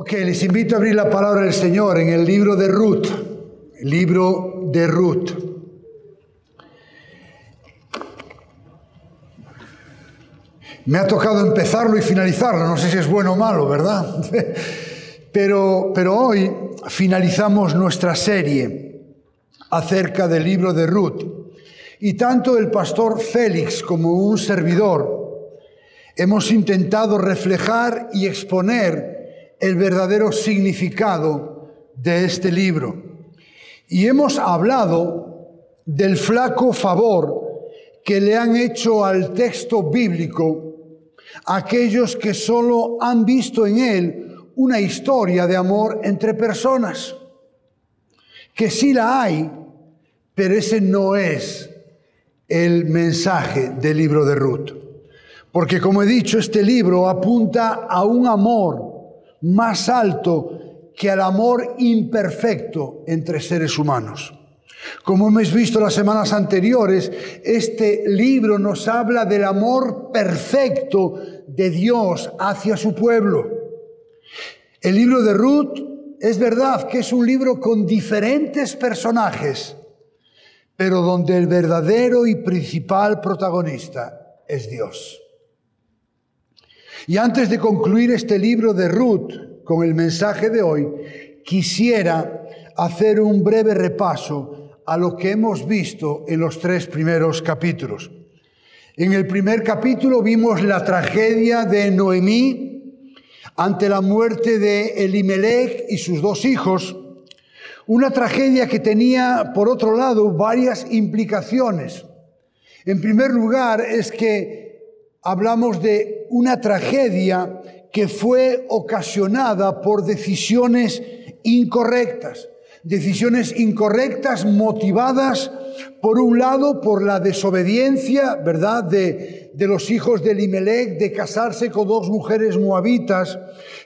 Ok, les invito a abrir la palabra del Señor en el libro de Ruth. El libro de Ruth. Me ha tocado empezarlo y finalizarlo, no sé si es bueno o malo, ¿verdad? Pero, pero hoy finalizamos nuestra serie acerca del libro de Ruth. Y tanto el pastor Félix como un servidor hemos intentado reflejar y exponer el verdadero significado de este libro. Y hemos hablado del flaco favor que le han hecho al texto bíblico aquellos que solo han visto en él una historia de amor entre personas, que sí la hay, pero ese no es el mensaje del libro de Ruth. Porque como he dicho, este libro apunta a un amor más alto que al amor imperfecto entre seres humanos. Como hemos visto las semanas anteriores, este libro nos habla del amor perfecto de Dios hacia su pueblo. El libro de Ruth es verdad que es un libro con diferentes personajes, pero donde el verdadero y principal protagonista es Dios. Y antes de concluir este libro de Ruth con el mensaje de hoy, quisiera hacer un breve repaso a lo que hemos visto en los tres primeros capítulos. En el primer capítulo vimos la tragedia de Noemí ante la muerte de Elimelech y sus dos hijos, una tragedia que tenía, por otro lado, varias implicaciones. En primer lugar, es que hablamos de una tragedia que fue ocasionada por decisiones incorrectas decisiones incorrectas motivadas, por un lado, por la desobediencia, ¿verdad?, de, de los hijos de Limelec de casarse con dos mujeres moabitas,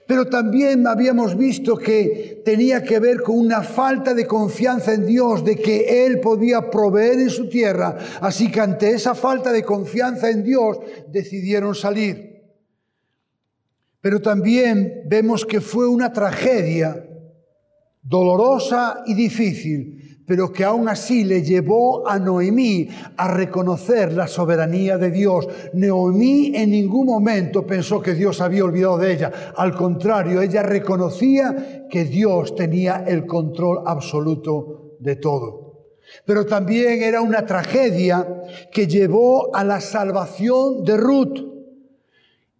pero también habíamos visto que tenía que ver con una falta de confianza en Dios, de que Él podía proveer en su tierra, así que ante esa falta de confianza en Dios decidieron salir. Pero también vemos que fue una tragedia dolorosa y difícil, pero que aún así le llevó a Noemí a reconocer la soberanía de Dios. Noemí en ningún momento pensó que Dios había olvidado de ella. Al contrario, ella reconocía que Dios tenía el control absoluto de todo. Pero también era una tragedia que llevó a la salvación de Ruth.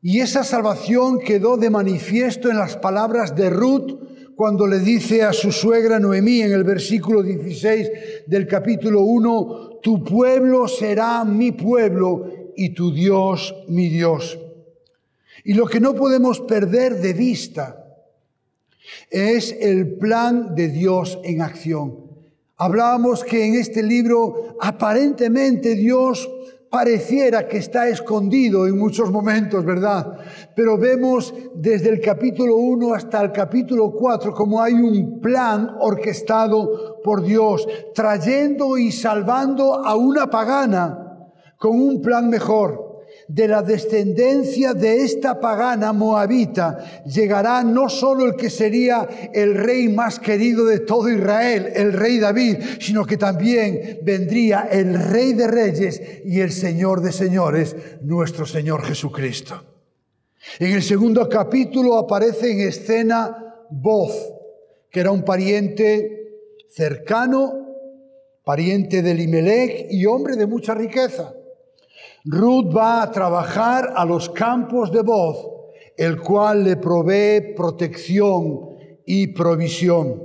Y esa salvación quedó de manifiesto en las palabras de Ruth cuando le dice a su suegra Noemí en el versículo 16 del capítulo 1, tu pueblo será mi pueblo y tu Dios mi Dios. Y lo que no podemos perder de vista es el plan de Dios en acción. Hablábamos que en este libro aparentemente Dios pareciera que está escondido en muchos momentos, ¿verdad? Pero vemos desde el capítulo 1 hasta el capítulo 4 como hay un plan orquestado por Dios, trayendo y salvando a una pagana con un plan mejor de la descendencia de esta pagana moabita llegará no solo el que sería el rey más querido de todo Israel, el rey David, sino que también vendría el rey de reyes y el señor de señores, nuestro Señor Jesucristo. En el segundo capítulo aparece en escena Voz, que era un pariente cercano, pariente de Limelech y hombre de mucha riqueza. Ruth va a trabajar a los campos de voz, el cual le provee protección y provisión.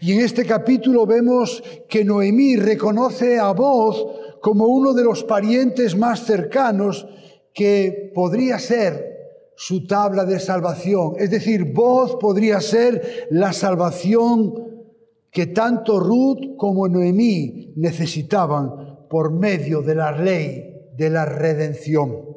Y en este capítulo vemos que Noemí reconoce a voz como uno de los parientes más cercanos que podría ser su tabla de salvación. Es decir, voz podría ser la salvación que tanto Ruth como Noemí necesitaban por medio de la ley de la redención.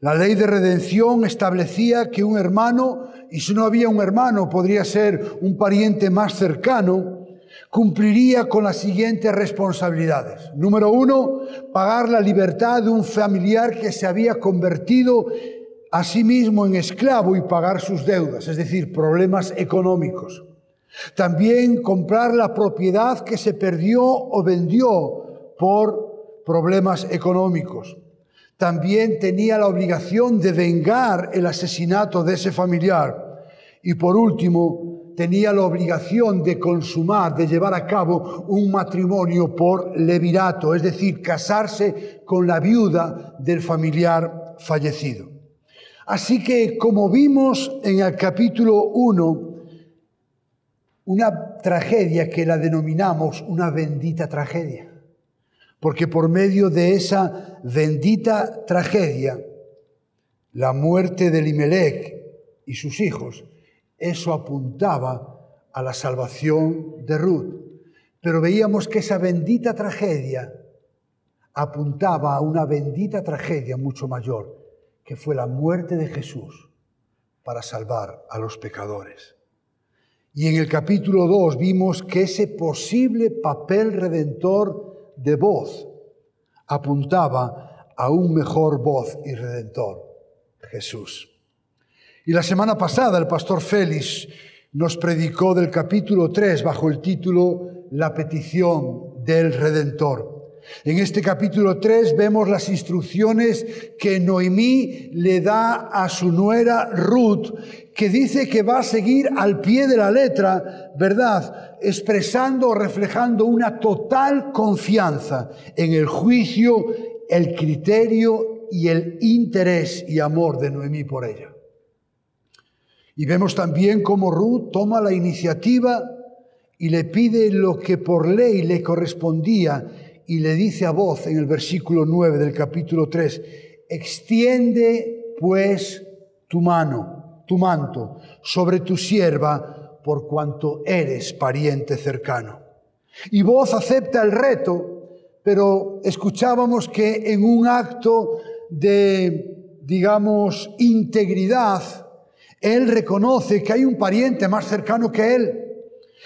La ley de redención establecía que un hermano, y si no había un hermano, podría ser un pariente más cercano, cumpliría con las siguientes responsabilidades. Número uno, pagar la libertad de un familiar que se había convertido a sí mismo en esclavo y pagar sus deudas, es decir, problemas económicos. También comprar la propiedad que se perdió o vendió por problemas económicos. También tenía la obligación de vengar el asesinato de ese familiar. Y por último, tenía la obligación de consumar, de llevar a cabo un matrimonio por levirato, es decir, casarse con la viuda del familiar fallecido. Así que, como vimos en el capítulo 1, una tragedia que la denominamos una bendita tragedia. Porque por medio de esa bendita tragedia, la muerte de Limelec y sus hijos, eso apuntaba a la salvación de Ruth. Pero veíamos que esa bendita tragedia apuntaba a una bendita tragedia mucho mayor, que fue la muerte de Jesús para salvar a los pecadores. Y en el capítulo 2 vimos que ese posible papel redentor de voz apuntaba a un mejor voz y redentor, Jesús. Y la semana pasada el pastor Félix nos predicó del capítulo 3 bajo el título La petición del Redentor. En este capítulo 3 vemos las instrucciones que Noemí le da a su nuera Ruth, que dice que va a seguir al pie de la letra, ¿verdad? Expresando o reflejando una total confianza en el juicio, el criterio y el interés y amor de Noemí por ella. Y vemos también cómo Ruth toma la iniciativa y le pide lo que por ley le correspondía y le dice a voz en el versículo 9 del capítulo 3, extiende pues tu mano, tu manto, sobre tu sierva, por cuanto eres pariente cercano. Y voz acepta el reto, pero escuchábamos que en un acto de, digamos, integridad, él reconoce que hay un pariente más cercano que él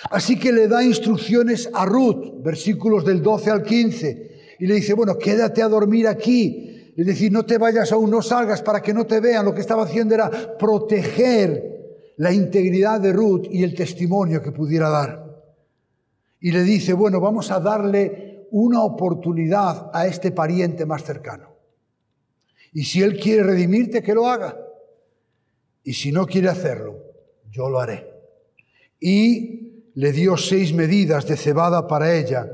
Así que le da instrucciones a Ruth, versículos del 12 al 15, y le dice, bueno, quédate a dormir aquí. Es decir, no te vayas aún, no salgas para que no te vean. Lo que estaba haciendo era proteger la integridad de Ruth y el testimonio que pudiera dar. Y le dice, bueno, vamos a darle una oportunidad a este pariente más cercano. Y si él quiere redimirte, que lo haga. Y si no quiere hacerlo, yo lo haré. Y le dio seis medidas de cebada para ella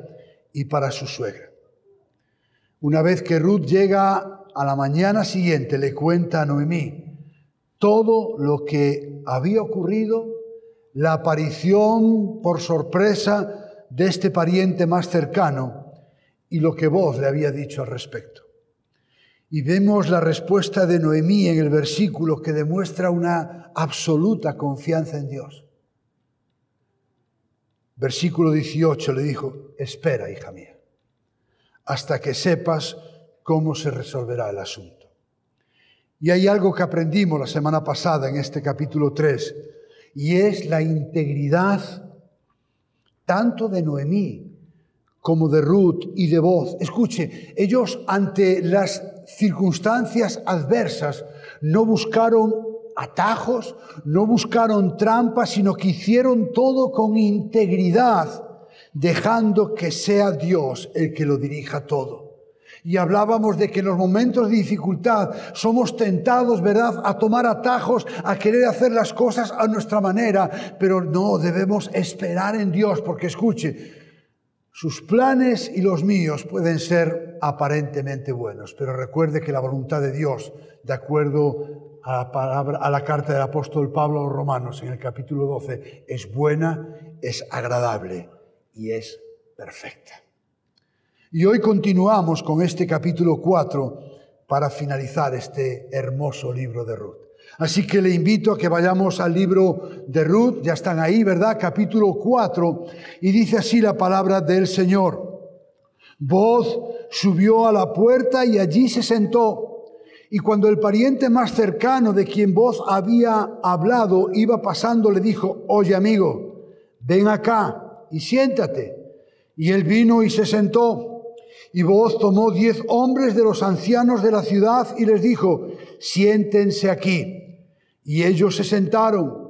y para su suegra. Una vez que Ruth llega a la mañana siguiente, le cuenta a Noemí todo lo que había ocurrido, la aparición por sorpresa de este pariente más cercano y lo que vos le había dicho al respecto. Y vemos la respuesta de Noemí en el versículo que demuestra una absoluta confianza en Dios. Versículo 18 le dijo, espera, hija mía, hasta que sepas cómo se resolverá el asunto. Y hay algo que aprendimos la semana pasada en este capítulo 3, y es la integridad tanto de Noemí como de Ruth y de Voz. Escuche, ellos ante las circunstancias adversas no buscaron atajos, no buscaron trampas, sino que hicieron todo con integridad, dejando que sea Dios el que lo dirija todo. Y hablábamos de que en los momentos de dificultad somos tentados, ¿verdad?, a tomar atajos, a querer hacer las cosas a nuestra manera, pero no, debemos esperar en Dios, porque escuche, sus planes y los míos pueden ser aparentemente buenos, pero recuerde que la voluntad de Dios, de acuerdo a la, carta del apóstol Pablo a los romanos en el capítulo 12 es buena, es agradable y es perfecta. Y hoy continuamos con este capítulo 4 para finalizar este hermoso libro de Ruth. Así que le invito a que vayamos al libro de Ruth, ya están ahí, ¿verdad? Capítulo 4, y dice así la palabra del Señor. Voz subió a la puerta y allí se sentó. Y cuando el pariente más cercano de quien vos había hablado iba pasando, le dijo, oye amigo, ven acá y siéntate. Y él vino y se sentó. Y vos tomó diez hombres de los ancianos de la ciudad y les dijo, siéntense aquí. Y ellos se sentaron.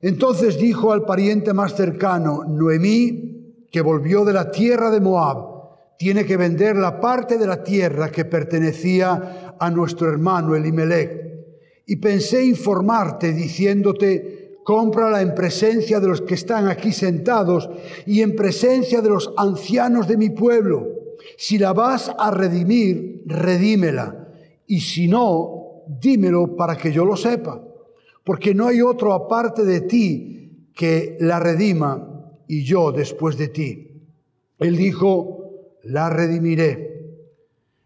Entonces dijo al pariente más cercano, Noemí, que volvió de la tierra de Moab, tiene que vender la parte de la tierra que pertenecía a nuestro hermano Elimelech. Y pensé informarte diciéndote, cómprala en presencia de los que están aquí sentados y en presencia de los ancianos de mi pueblo. Si la vas a redimir, redímela. Y si no, dímelo para que yo lo sepa. Porque no hay otro aparte de ti que la redima y yo después de ti. Él dijo, la redimiré.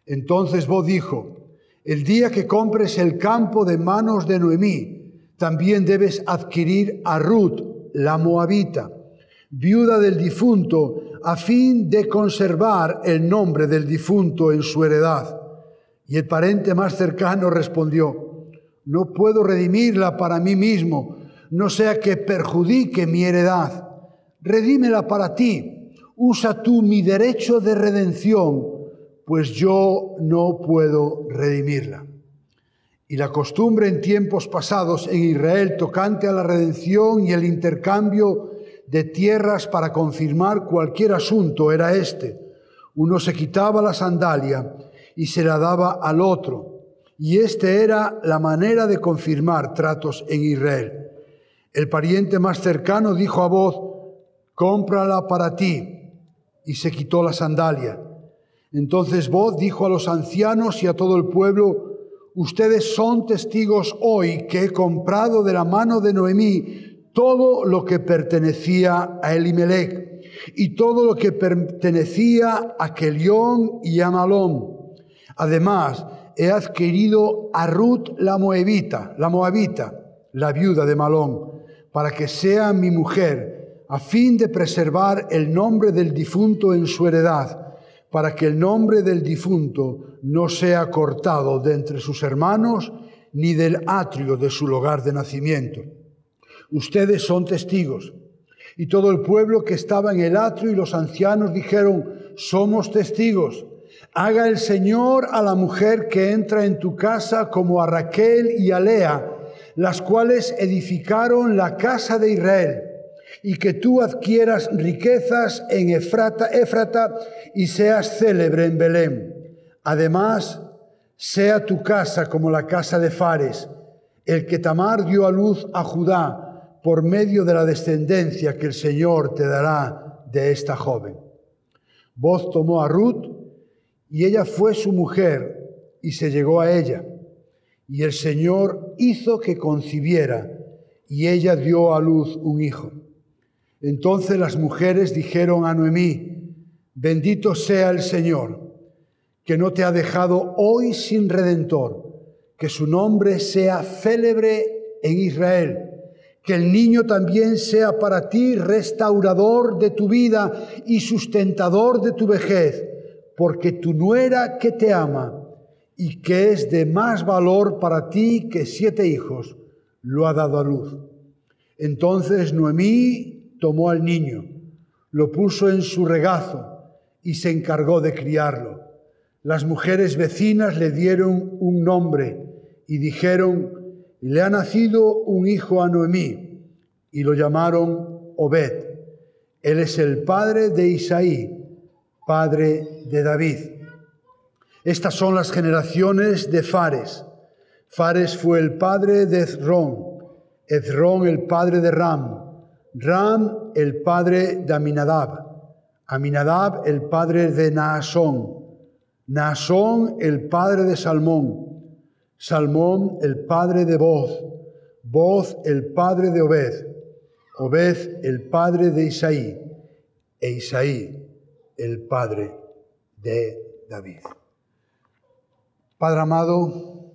Entonces vos dijo, el día que compres el campo de manos de Noemí, también debes adquirir a Ruth, la moabita, viuda del difunto, a fin de conservar el nombre del difunto en su heredad. Y el pariente más cercano respondió, no puedo redimirla para mí mismo, no sea que perjudique mi heredad. Redímela para ti usa tú mi derecho de redención, pues yo no puedo redimirla. Y la costumbre en tiempos pasados en Israel tocante a la redención y el intercambio de tierras para confirmar cualquier asunto era este. Uno se quitaba la sandalia y se la daba al otro. Y esta era la manera de confirmar tratos en Israel. El pariente más cercano dijo a voz, cómprala para ti y se quitó la sandalia. Entonces vos dijo a los ancianos y a todo el pueblo, ustedes son testigos hoy que he comprado de la mano de Noemí todo lo que pertenecía a Elimelech y todo lo que pertenecía a Kelión y a Malón. Además, he adquirido a Ruth la moabita, la moabita, la viuda de Malón, para que sea mi mujer a fin de preservar el nombre del difunto en su heredad, para que el nombre del difunto no sea cortado de entre sus hermanos ni del atrio de su lugar de nacimiento. Ustedes son testigos. Y todo el pueblo que estaba en el atrio y los ancianos dijeron, somos testigos. Haga el Señor a la mujer que entra en tu casa como a Raquel y a Lea, las cuales edificaron la casa de Israel y que tú adquieras riquezas en Efrata, Éfrata y seas célebre en Belén. Además, sea tu casa como la casa de Fares, el que Tamar dio a luz a Judá por medio de la descendencia que el Señor te dará de esta joven. Vos tomó a Ruth y ella fue su mujer y se llegó a ella. Y el Señor hizo que concibiera y ella dio a luz un hijo. Entonces las mujeres dijeron a Noemí, bendito sea el Señor, que no te ha dejado hoy sin redentor, que su nombre sea célebre en Israel, que el niño también sea para ti restaurador de tu vida y sustentador de tu vejez, porque tu nuera que te ama y que es de más valor para ti que siete hijos, lo ha dado a luz. Entonces Noemí tomó al niño, lo puso en su regazo y se encargó de criarlo. Las mujeres vecinas le dieron un nombre y dijeron, le ha nacido un hijo a Noemí, y lo llamaron Obed. Él es el padre de Isaí, padre de David. Estas son las generaciones de Fares. Fares fue el padre de Ezrón, Ezrón el padre de Ram, Ram, el padre de Aminadab. Aminadab, el padre de Naasón. Naasón, el padre de Salmón. Salmón, el padre de Boz. Boz, el padre de Obed. Obed, el padre de Isaí. E Isaí, el padre de David. Padre amado,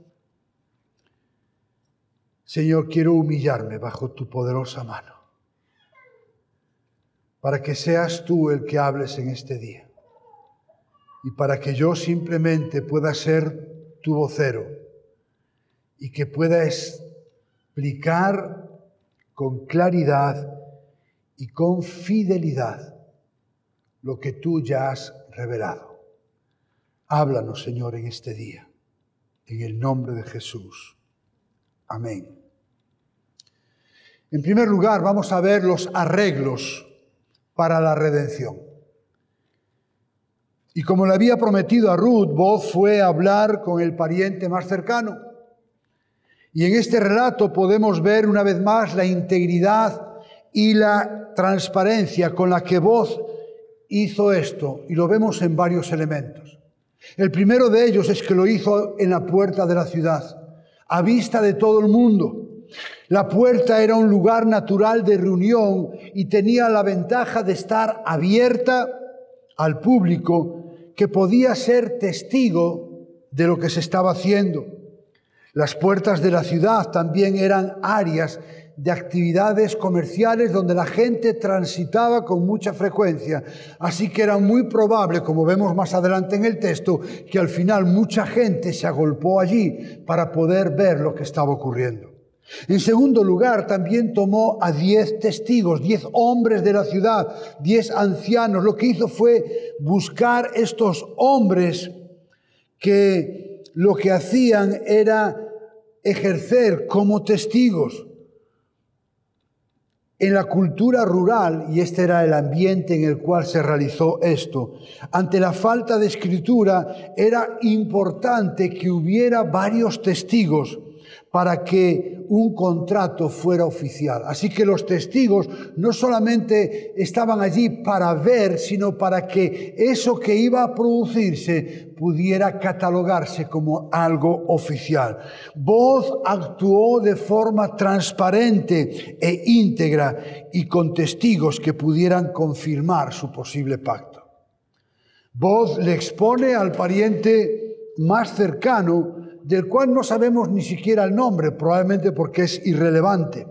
Señor, quiero humillarme bajo tu poderosa mano para que seas tú el que hables en este día y para que yo simplemente pueda ser tu vocero y que pueda explicar con claridad y con fidelidad lo que tú ya has revelado. Háblanos, Señor, en este día, en el nombre de Jesús. Amén. En primer lugar, vamos a ver los arreglos para la redención. Y como le había prometido a Ruth, Boz fue a hablar con el pariente más cercano. Y en este relato podemos ver una vez más la integridad y la transparencia con la que Boz hizo esto. Y lo vemos en varios elementos. El primero de ellos es que lo hizo en la puerta de la ciudad, a vista de todo el mundo. La puerta era un lugar natural de reunión y tenía la ventaja de estar abierta al público que podía ser testigo de lo que se estaba haciendo. Las puertas de la ciudad también eran áreas de actividades comerciales donde la gente transitaba con mucha frecuencia. Así que era muy probable, como vemos más adelante en el texto, que al final mucha gente se agolpó allí para poder ver lo que estaba ocurriendo. En segundo lugar, también tomó a diez testigos, diez hombres de la ciudad, diez ancianos. Lo que hizo fue buscar estos hombres que lo que hacían era ejercer como testigos. En la cultura rural, y este era el ambiente en el cual se realizó esto, ante la falta de escritura era importante que hubiera varios testigos para que un contrato fuera oficial. Así que los testigos no solamente estaban allí para ver, sino para que eso que iba a producirse pudiera catalogarse como algo oficial. Voz actuó de forma transparente e íntegra y con testigos que pudieran confirmar su posible pacto. Voz le expone al pariente más cercano del cual no sabemos ni siquiera el nombre, probablemente porque es irrelevante,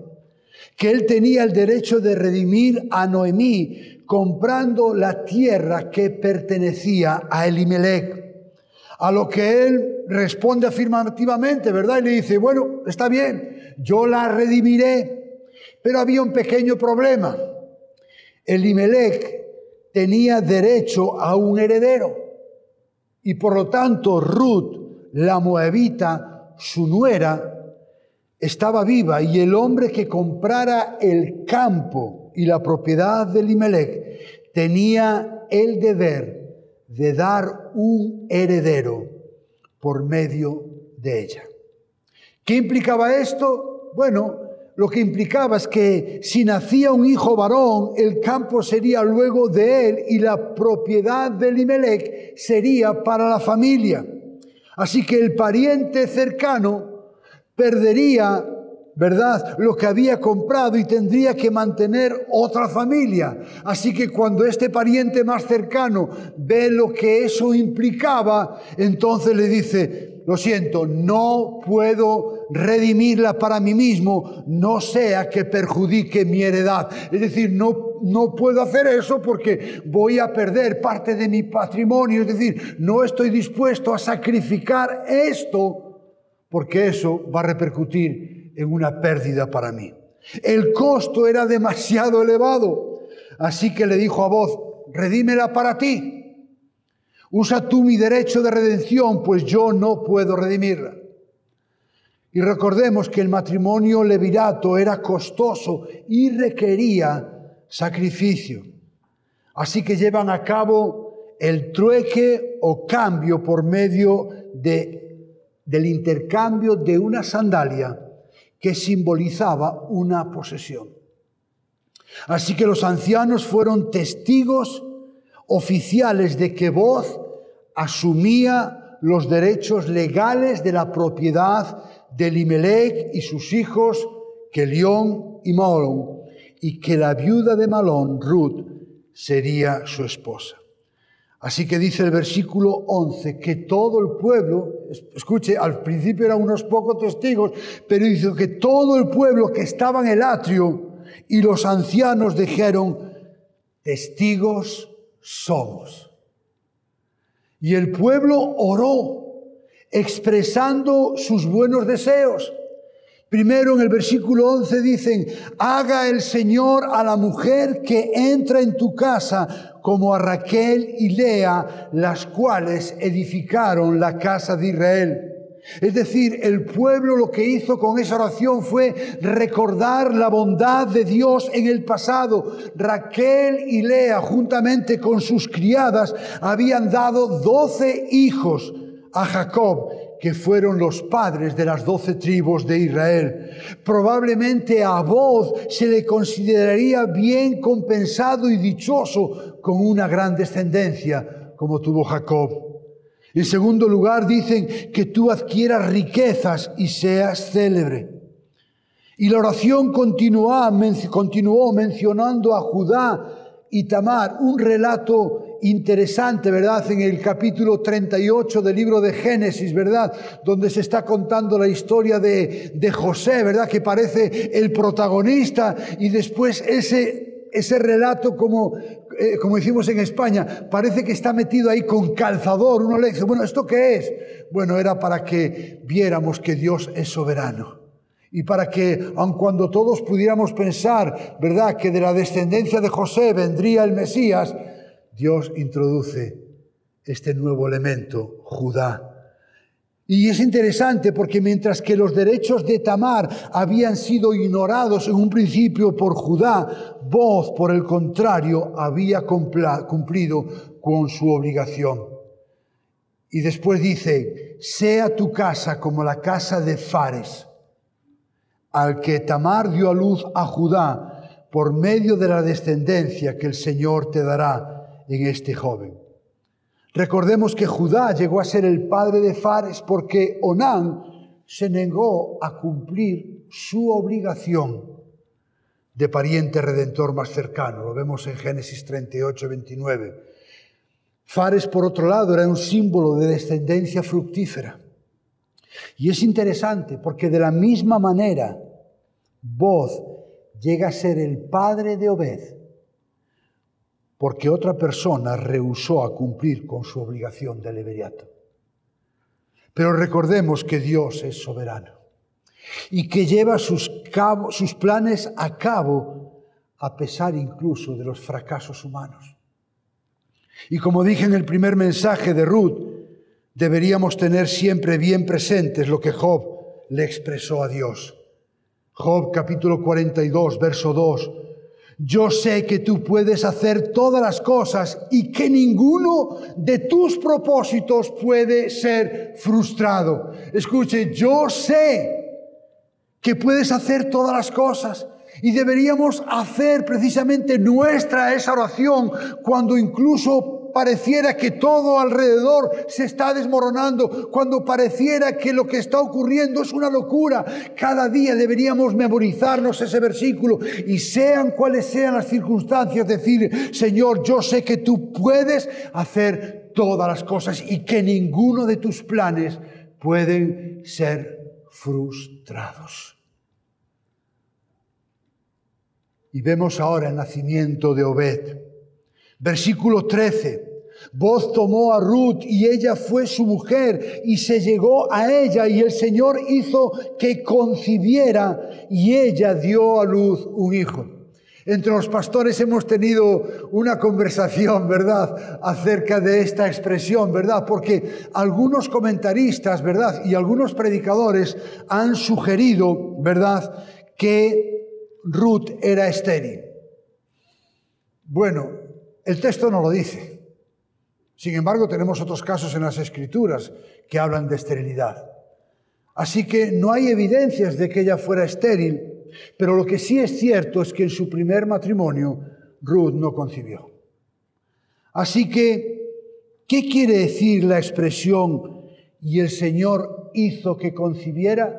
que él tenía el derecho de redimir a Noemí comprando la tierra que pertenecía a Elimelech. A lo que él responde afirmativamente, ¿verdad? Y le dice, bueno, está bien, yo la redimiré, pero había un pequeño problema. Elimelech tenía derecho a un heredero y por lo tanto Ruth la moabita, su nuera, estaba viva y el hombre que comprara el campo y la propiedad de Limelech tenía el deber de dar un heredero por medio de ella. ¿Qué implicaba esto? Bueno, lo que implicaba es que si nacía un hijo varón, el campo sería luego de él y la propiedad de Limelech sería para la familia. Así que el pariente cercano perdería, ¿verdad?, lo que había comprado y tendría que mantener otra familia. Así que cuando este pariente más cercano ve lo que eso implicaba, entonces le dice, lo siento, no puedo redimirla para mí mismo, no sea que perjudique mi heredad. Es decir, no no puedo hacer eso porque voy a perder parte de mi patrimonio. Es decir, no estoy dispuesto a sacrificar esto porque eso va a repercutir en una pérdida para mí. El costo era demasiado elevado. Así que le dijo a voz, redímela para ti. Usa tú mi derecho de redención, pues yo no puedo redimirla. Y recordemos que el matrimonio levirato era costoso y requería sacrificio. Así que llevan a cabo el trueque o cambio por medio de, del intercambio de una sandalia que simbolizaba una posesión. Así que los ancianos fueron testigos oficiales de que Voz asumía los derechos legales de la propiedad de Limelech y sus hijos, Kelión y Maolón, y que la viuda de Malón, Ruth, sería su esposa. Así que dice el versículo 11 que todo el pueblo, escuche, al principio eran unos pocos testigos, pero dice que todo el pueblo que estaba en el atrio y los ancianos dijeron, testigos somos. Y el pueblo oró, expresando sus buenos deseos Primero en el versículo 11 dicen, haga el Señor a la mujer que entra en tu casa como a Raquel y Lea, las cuales edificaron la casa de Israel. Es decir, el pueblo lo que hizo con esa oración fue recordar la bondad de Dios en el pasado. Raquel y Lea, juntamente con sus criadas, habían dado doce hijos a Jacob que fueron los padres de las doce tribus de Israel. Probablemente a voz se le consideraría bien compensado y dichoso con una gran descendencia como tuvo Jacob. En segundo lugar, dicen que tú adquieras riquezas y seas célebre. Y la oración continuó, continuó mencionando a Judá y Tamar, un relato interesante, ¿verdad? En el capítulo 38 del libro de Génesis, ¿verdad? Donde se está contando la historia de, de José, ¿verdad? Que parece el protagonista y después ese, ese relato como, eh, como decimos en España, parece que está metido ahí con calzador. Uno le dice, bueno, ¿esto qué es? Bueno, era para que viéramos que Dios es soberano. Y para que, aun cuando todos pudiéramos pensar, ¿verdad?, que de la descendencia de José vendría el Mesías, Dios introduce este nuevo elemento, Judá. Y es interesante porque mientras que los derechos de Tamar habían sido ignorados en un principio por Judá, Voz, por el contrario, había cumplido con su obligación. Y después dice, sea tu casa como la casa de Fares, al que Tamar dio a luz a Judá por medio de la descendencia que el Señor te dará en este joven. Recordemos que Judá llegó a ser el padre de Fares porque Onán se negó a cumplir su obligación de pariente redentor más cercano. Lo vemos en Génesis 38, 29. Fares, por otro lado, era un símbolo de descendencia fructífera. Y es interesante porque de la misma manera, Boz llega a ser el padre de Obed porque otra persona rehusó a cumplir con su obligación de leveriato. Pero recordemos que Dios es soberano y que lleva sus, sus planes a cabo a pesar incluso de los fracasos humanos. Y como dije en el primer mensaje de Ruth, deberíamos tener siempre bien presentes lo que Job le expresó a Dios. Job capítulo 42, verso 2 yo sé que tú puedes hacer todas las cosas y que ninguno de tus propósitos puede ser frustrado. Escuche, yo sé que puedes hacer todas las cosas y deberíamos hacer precisamente nuestra esa oración cuando incluso pareciera que todo alrededor se está desmoronando, cuando pareciera que lo que está ocurriendo es una locura, cada día deberíamos memorizarnos ese versículo y sean cuales sean las circunstancias, decir, Señor, yo sé que tú puedes hacer todas las cosas y que ninguno de tus planes pueden ser frustrados. Y vemos ahora el nacimiento de Obed. Versículo 13. Vos tomó a Ruth y ella fue su mujer y se llegó a ella y el Señor hizo que concibiera y ella dio a luz un hijo. Entre los pastores hemos tenido una conversación, ¿verdad?, acerca de esta expresión, ¿verdad? Porque algunos comentaristas, ¿verdad?, y algunos predicadores han sugerido, ¿verdad?, que Ruth era estéril. Bueno, el texto no lo dice. Sin embargo, tenemos otros casos en las escrituras que hablan de esterilidad. Así que no hay evidencias de que ella fuera estéril, pero lo que sí es cierto es que en su primer matrimonio Ruth no concibió. Así que, ¿qué quiere decir la expresión y el Señor hizo que concibiera?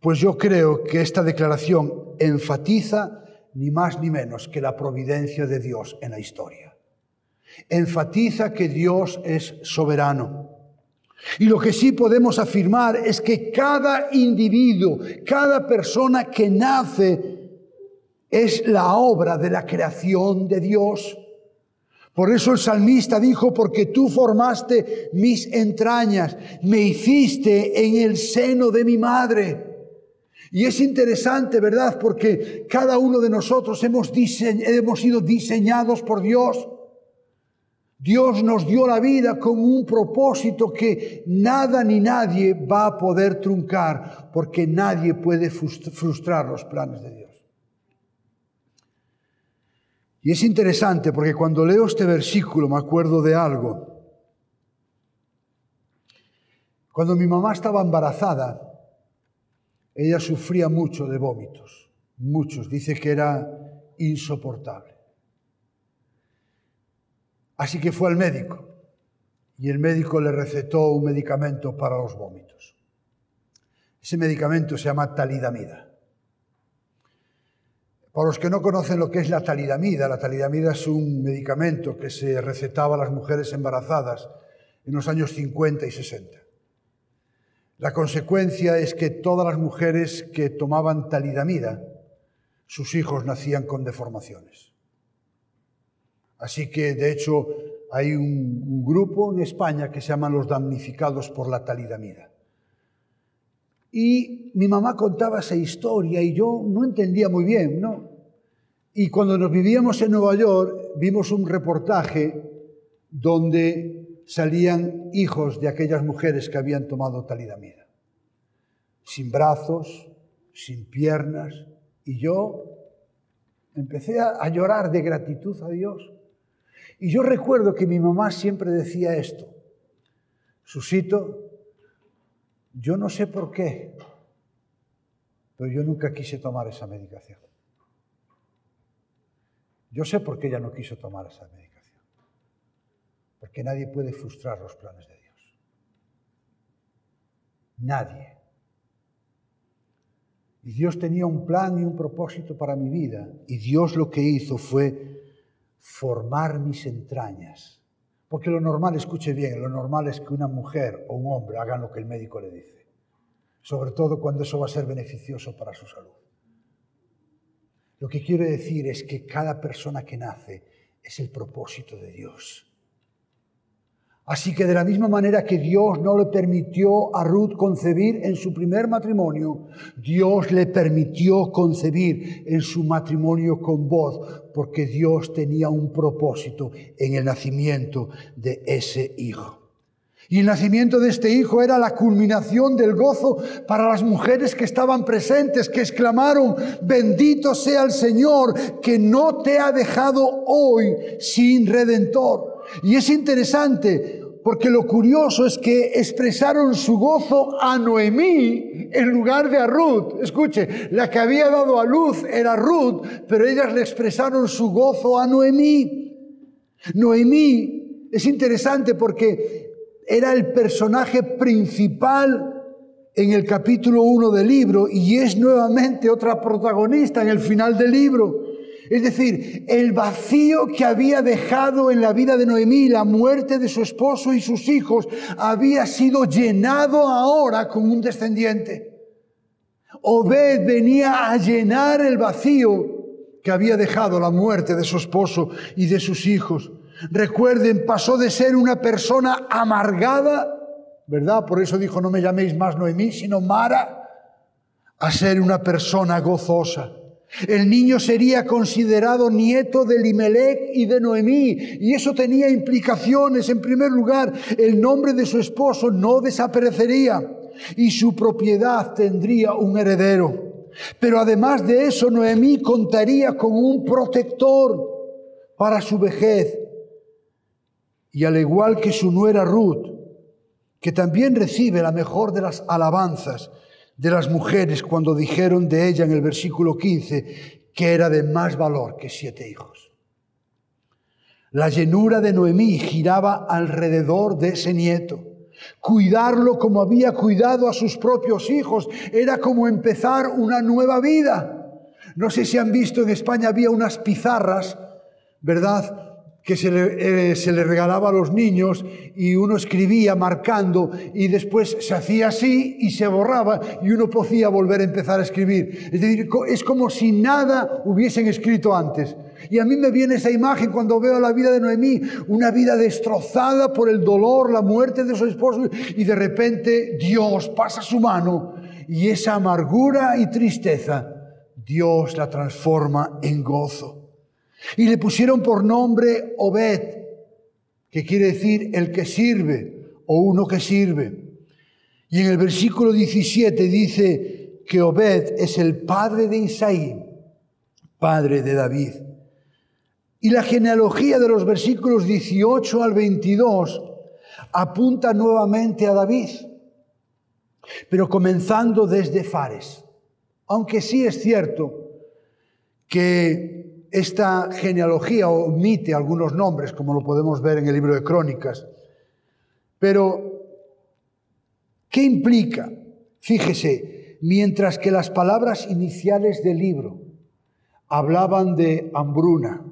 Pues yo creo que esta declaración enfatiza ni más ni menos que la providencia de Dios en la historia. Enfatiza que Dios es soberano. Y lo que sí podemos afirmar es que cada individuo, cada persona que nace, es la obra de la creación de Dios. Por eso el salmista dijo, porque tú formaste mis entrañas, me hiciste en el seno de mi madre. Y es interesante, ¿verdad? Porque cada uno de nosotros hemos, sido diseñados por Dios. Dios nos dio la vida con un propósito que nada ni nadie va a poder truncar, porque nadie puede frustrar los planes de Dios. Y es interesante porque cuando leo este versículo me acuerdo de algo. Cuando mi mamá estaba embarazada, ella sufría mucho de vómitos, muchos, dice que era insoportable. Así que fue al médico y el médico le recetó un medicamento para los vómitos. Ese medicamento se llama talidamida. Para los que no conocen lo que es la talidamida, la talidamida es un medicamento que se recetaba a las mujeres embarazadas en los años 50 y 60. La consecuencia es que todas las mujeres que tomaban talidamida, sus hijos nacían con deformaciones. Así que, de hecho, hay un, grupo en España que se llaman los damnificados por la talidamida. Y mi mamá contaba esa historia y yo no entendía muy bien, ¿no? Y cuando nos vivíamos en Nueva York, vimos un reportaje donde salían hijos de aquellas mujeres que habían tomado talidamida, sin brazos, sin piernas, y yo empecé a, llorar de gratitud a Dios. Y yo recuerdo que mi mamá siempre decía esto, Susito, yo no sé por qué, pero yo nunca quise tomar esa medicación. Yo sé por qué ella no quiso tomar esa medicación porque nadie puede frustrar los planes de Dios. Nadie. Y Dios tenía un plan y un propósito para mi vida. Y Dios lo que hizo fue formar mis entrañas. Porque lo normal, escuche bien, lo normal es que una mujer o un hombre hagan lo que el médico le dice. Sobre todo cuando eso va a ser beneficioso para su salud. Lo que quiero decir es que cada persona que nace es el propósito de Dios. Así que de la misma manera que Dios no le permitió a Ruth concebir en su primer matrimonio, Dios le permitió concebir en su matrimonio con vos, porque Dios tenía un propósito en el nacimiento de ese hijo. Y el nacimiento de este hijo era la culminación del gozo para las mujeres que estaban presentes, que exclamaron, bendito sea el Señor, que no te ha dejado hoy sin redentor. Y es interesante porque lo curioso es que expresaron su gozo a Noemí en lugar de a Ruth. Escuche, la que había dado a luz era Ruth, pero ellas le expresaron su gozo a Noemí. Noemí es interesante porque era el personaje principal en el capítulo 1 del libro y es nuevamente otra protagonista en el final del libro. Es decir, el vacío que había dejado en la vida de Noemí, la muerte de su esposo y sus hijos, había sido llenado ahora con un descendiente. Obed venía a llenar el vacío que había dejado la muerte de su esposo y de sus hijos. Recuerden, pasó de ser una persona amargada, ¿verdad? Por eso dijo, no me llaméis más Noemí, sino Mara, a ser una persona gozosa. El niño sería considerado nieto de Limelec y de Noemí, y eso tenía implicaciones. En primer lugar, el nombre de su esposo no desaparecería y su propiedad tendría un heredero. Pero además de eso, Noemí contaría con un protector para su vejez. Y al igual que su nuera Ruth, que también recibe la mejor de las alabanzas, de las mujeres cuando dijeron de ella en el versículo 15 que era de más valor que siete hijos. La llenura de Noemí giraba alrededor de ese nieto. Cuidarlo como había cuidado a sus propios hijos era como empezar una nueva vida. No sé si han visto, en España había unas pizarras, ¿verdad? Que se le, eh, se le, regalaba a los niños y uno escribía marcando y después se hacía así y se borraba y uno podía volver a empezar a escribir. Es decir, es como si nada hubiesen escrito antes. Y a mí me viene esa imagen cuando veo la vida de Noemí, una vida destrozada por el dolor, la muerte de su esposo y de repente Dios pasa su mano y esa amargura y tristeza Dios la transforma en gozo. Y le pusieron por nombre Obed, que quiere decir el que sirve o uno que sirve. Y en el versículo 17 dice que Obed es el padre de Isaí, padre de David. Y la genealogía de los versículos 18 al 22 apunta nuevamente a David, pero comenzando desde Fares. Aunque sí es cierto que esta genealogía omite algunos nombres, como lo podemos ver en el libro de Crónicas, pero ¿qué implica? Fíjese, mientras que las palabras iniciales del libro hablaban de hambruna,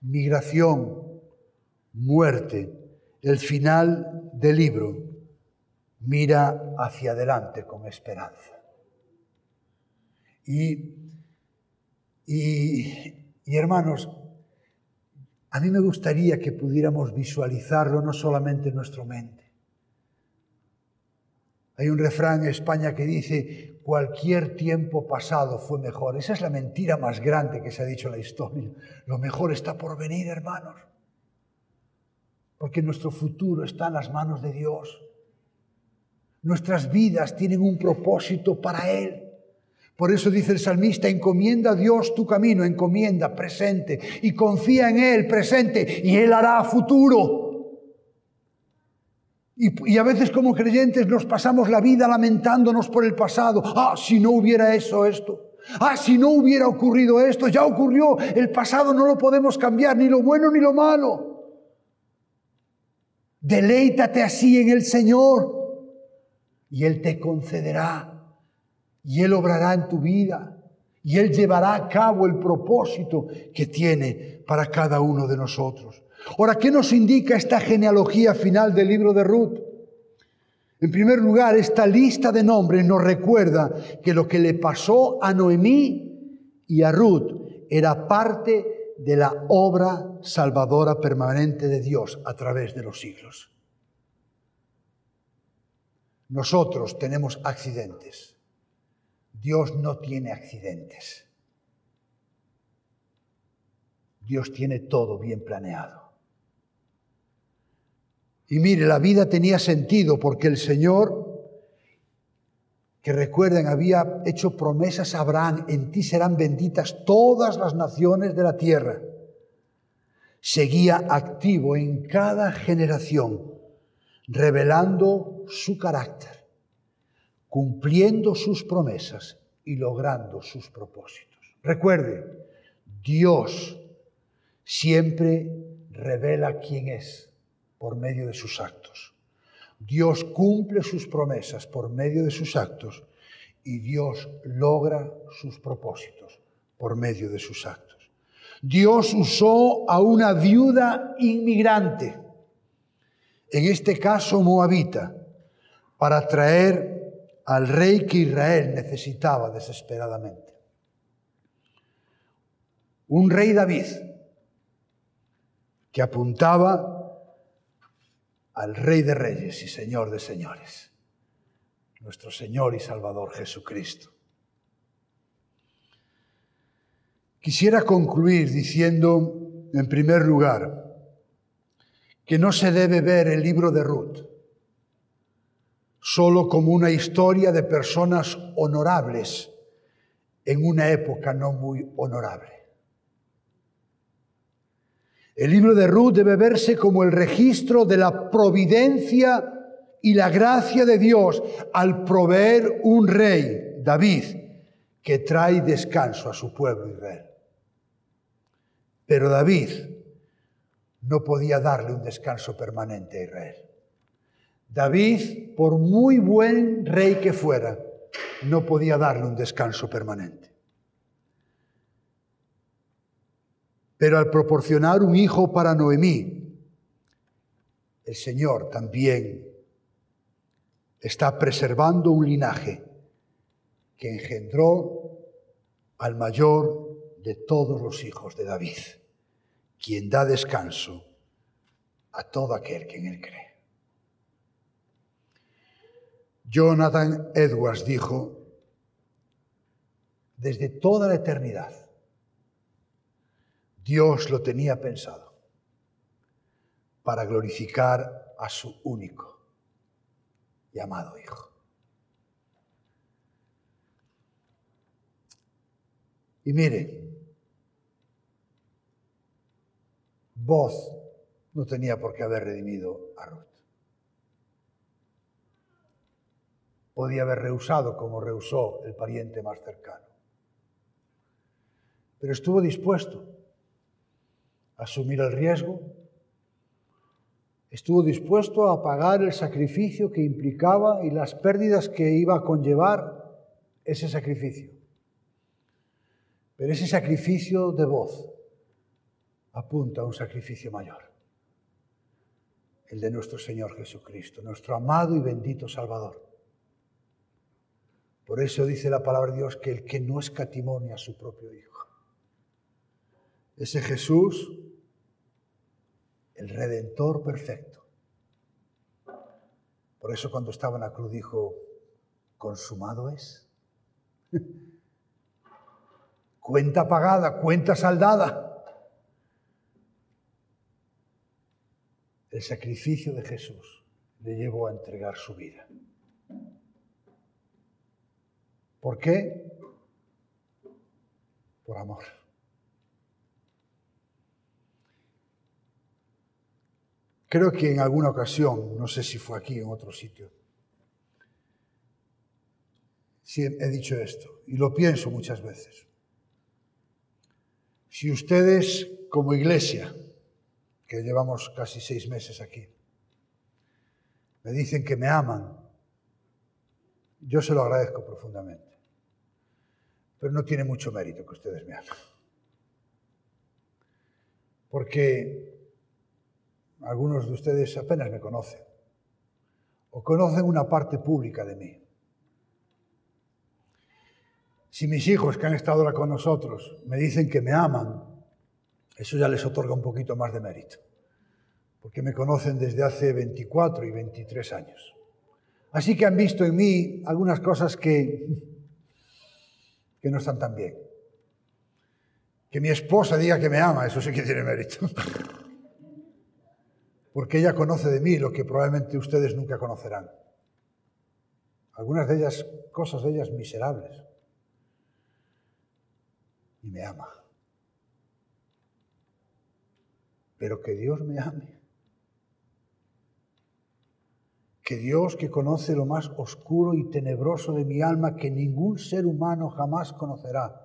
migración, muerte, el final del libro mira hacia adelante con esperanza. Y, y, hermanos, a mí me gustaría que pudiéramos visualizarlo no solamente en nuestra mente. Hay un refrán en España que dice, cualquier tiempo pasado fue mejor. Esa es la mentira más grande que se ha dicho en la historia. Lo mejor está por venir, hermanos. Porque nuestro futuro está en las manos de Dios. Nuestras vidas tienen un propósito para Él. Por eso dice el salmista, encomienda a Dios tu camino, encomienda presente y confía en Él presente y Él hará futuro. Y, a veces como creyentes nos pasamos la vida lamentándonos por el pasado. Ah, si no hubiera eso, esto. Ah, si no hubiera ocurrido esto, ya ocurrió. El pasado no lo podemos cambiar, ni lo bueno ni lo malo. Deleítate así en el Señor y Él te concederá y Él obrará en tu vida y Él llevará a cabo el propósito que tiene para cada uno de nosotros. Ahora, ¿qué nos indica esta genealogía final del libro de Ruth? En primer lugar, esta lista de nombres nos recuerda que lo que le pasó a Noemí y a Ruth era parte de la obra salvadora permanente de Dios a través de los siglos. Nosotros tenemos accidentes. Dios no tiene accidentes. Dios tiene todo bien planeado. Y mire, la vida tenía sentido porque el Señor, que recuerden, había hecho promesas a Abraham, en ti serán benditas todas las naciones de la tierra. Seguía activo en cada generación, revelando su carácter cumpliendo sus promesas y logrando sus propósitos. Recuerde, Dios siempre revela quién es por medio de sus actos. Dios cumple sus promesas por medio de sus actos y Dios logra sus propósitos por medio de sus actos. Dios usó a una viuda inmigrante, en este caso moabita, para traer al rey que Israel necesitaba desesperadamente. Un rey David que apuntaba al rey de reyes y señor de señores, nuestro Señor y Salvador Jesucristo. Quisiera concluir diciendo, en primer lugar, que no se debe ver el libro de Ruth solo como una historia de personas honorables en una época no muy honorable. El libro de Ruth debe verse como el registro de la providencia y la gracia de Dios al proveer un rey, David, que trae descanso a su pueblo Israel. Pero David no podía darle un descanso permanente a Israel. David, por muy buen rey que fuera, no podía darle un descanso permanente. Pero al proporcionar un hijo para Noemí, el Señor también está preservando un linaje que engendró al mayor de todos los hijos de David, quien da descanso a todo aquel que en él cree. Jonathan Edwards dijo, desde toda la eternidad, Dios lo tenía pensado para glorificar a su único y amado Hijo. Y mire, voz no tenía por qué haber redimido a Ruth. Podía haber rehusado como rehusó el pariente más cercano. Pero estuvo dispuesto a asumir el riesgo, estuvo dispuesto a pagar el sacrificio que implicaba y las pérdidas que iba a conllevar ese sacrificio. Pero ese sacrificio de voz apunta a un sacrificio mayor, el de nuestro Señor Jesucristo, nuestro amado y bendito Salvador. Por eso dice la palabra de Dios que el que no escatimonia a su propio Hijo. Ese Jesús, el Redentor perfecto. Por eso cuando estaba en la cruz dijo, consumado es. cuenta pagada, cuenta saldada. El sacrificio de Jesús le llevó a entregar su vida. ¿Por qué? Por amor. Creo que en alguna ocasión, no sé si fue aquí en otro sitio, sí he dicho esto y lo pienso muchas veces. Si ustedes como iglesia, que llevamos casi seis meses aquí, me dicen que me aman, yo se lo agradezco profundamente. Pero no tiene mucho mérito que ustedes me amen. Porque algunos de ustedes apenas me conocen o conocen una parte pública de mí. Si mis hijos que han estado ahora con nosotros me dicen que me aman, eso ya les otorga un poquito más de mérito, porque me conocen desde hace 24 y 23 años. Así que han visto en mí algunas cosas que, que no están tan bien. Que mi esposa diga que me ama, eso sí que tiene mérito. Porque ella conoce de mí lo que probablemente ustedes nunca conocerán. Algunas de ellas, cosas de ellas miserables y me ama. Pero que Dios me ame. Que Dios que conoce lo más oscuro y tenebroso de mi alma que ningún ser humano jamás conocerá,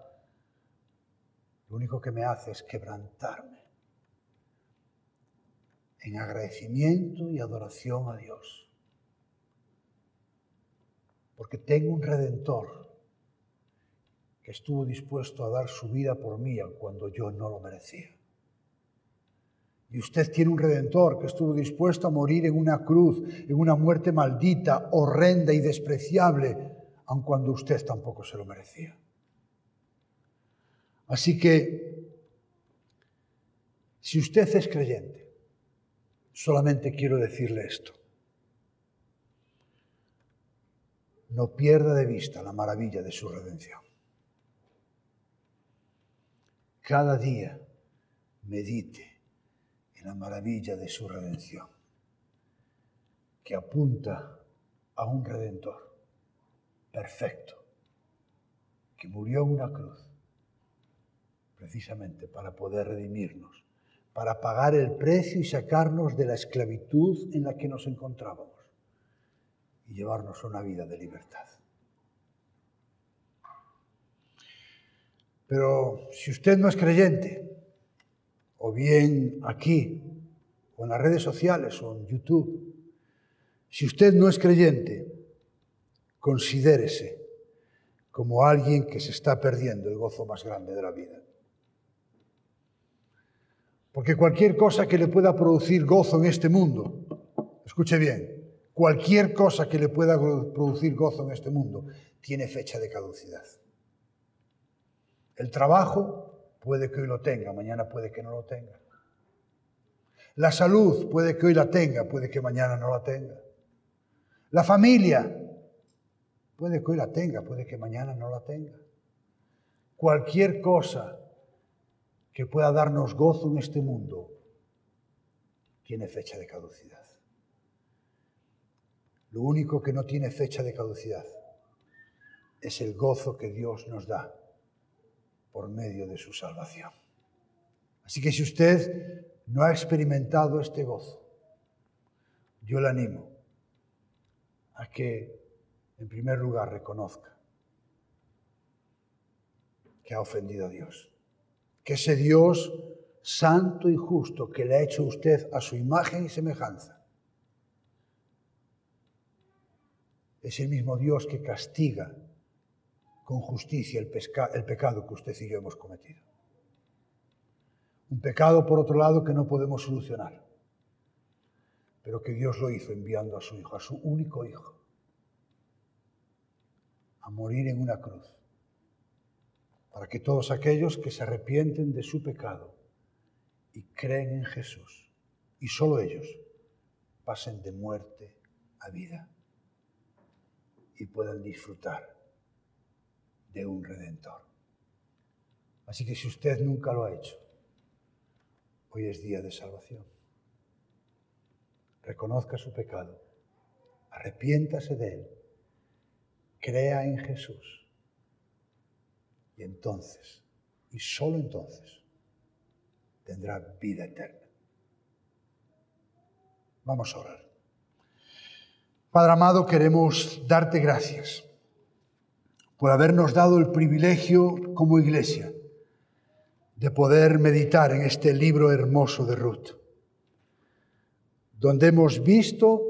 lo único que me hace es quebrantarme en agradecimiento y adoración a Dios. Porque tengo un redentor que estuvo dispuesto a dar su vida por mí cuando yo no lo merecía. Y usted tiene un redentor que estuvo dispuesto a morir en una cruz, en una muerte maldita, horrenda y despreciable, aun cuando usted tampoco se lo merecía. Así que, si usted es creyente, solamente quiero decirle esto. No pierda de vista la maravilla de su redención cada día medite la maravilla de su redención, que apunta a un redentor perfecto, que murió en una cruz, precisamente para poder redimirnos, para pagar el precio y sacarnos de la esclavitud en la que nos encontrábamos y llevarnos a una vida de libertad. Pero si usted no es creyente, o bien aquí, o en las redes sociales, o en YouTube, si usted no es creyente, considérese como alguien que se está perdiendo el gozo más grande de la vida. Porque cualquier cosa que le pueda producir gozo en este mundo, escuche bien, cualquier cosa que le pueda producir gozo en este mundo tiene fecha de caducidad. El trabajo puede que hoy lo tenga, mañana puede que no lo tenga. La salud puede que hoy la tenga, puede que mañana no la tenga. La familia Puede que hoy la tenga, puede que mañana no la tenga. Cualquier cosa que pueda darnos gozo en este mundo tiene fecha de caducidad. Lo único que no tiene fecha de caducidad es el gozo que Dios nos da por medio de su salvación. Así que si usted no ha experimentado este gozo, yo le animo a que en primer lugar reconozca que ha ofendido a Dios, que ese Dios santo y justo que le ha hecho usted a su imagen y semejanza, es el mismo Dios que castiga con justicia el, pecado que usted y yo hemos cometido. Un pecado, por otro lado, que no podemos solucionar, pero que Dios lo hizo enviando a su Hijo, a su único Hijo, a morir en una cruz, para que todos aquellos que se arrepienten de su pecado y creen en Jesús, y solo ellos, pasen de muerte a vida y puedan disfrutar de un redentor. Así que si usted nunca lo ha hecho, hoy es día de salvación. Reconozca su pecado, arrepiéntase de él, crea en Jesús y entonces, y solo entonces, tendrá vida eterna. Vamos a orar. Padre amado, queremos darte gracias por habernos dado el privilegio como iglesia de poder meditar en este libro hermoso de Ruth, donde hemos visto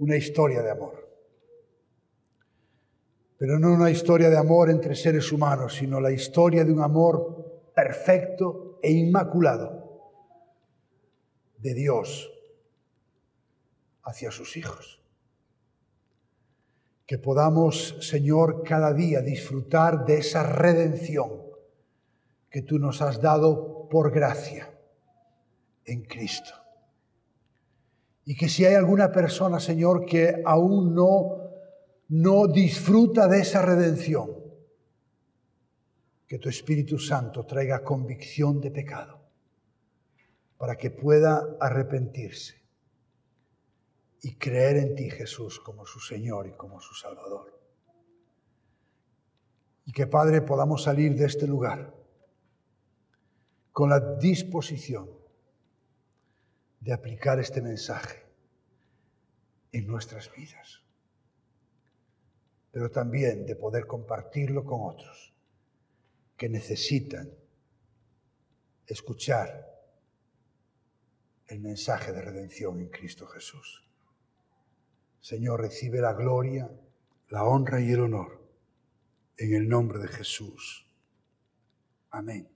una historia de amor. Pero no una historia de amor entre seres humanos, sino la historia de un amor perfecto e inmaculado de Dios hacia sus hijos que podamos, Señor, cada día disfrutar de esa redención que tú nos has dado por gracia en Cristo. Y que si hay alguna persona, Señor, que aún no, no disfruta de esa redención, que tu Espíritu Santo traiga convicción de pecado para que pueda arrepentirse y creer en ti, Jesús, como su Señor y como su Salvador. Y que, Padre, podamos salir de este lugar con la disposición de aplicar este mensaje en nuestras vidas, pero también de poder compartirlo con otros que necesitan escuchar el mensaje de redención en Cristo Jesús. Señor, recibe la gloria, la honra y el honor en el nombre de Jesús. Amén.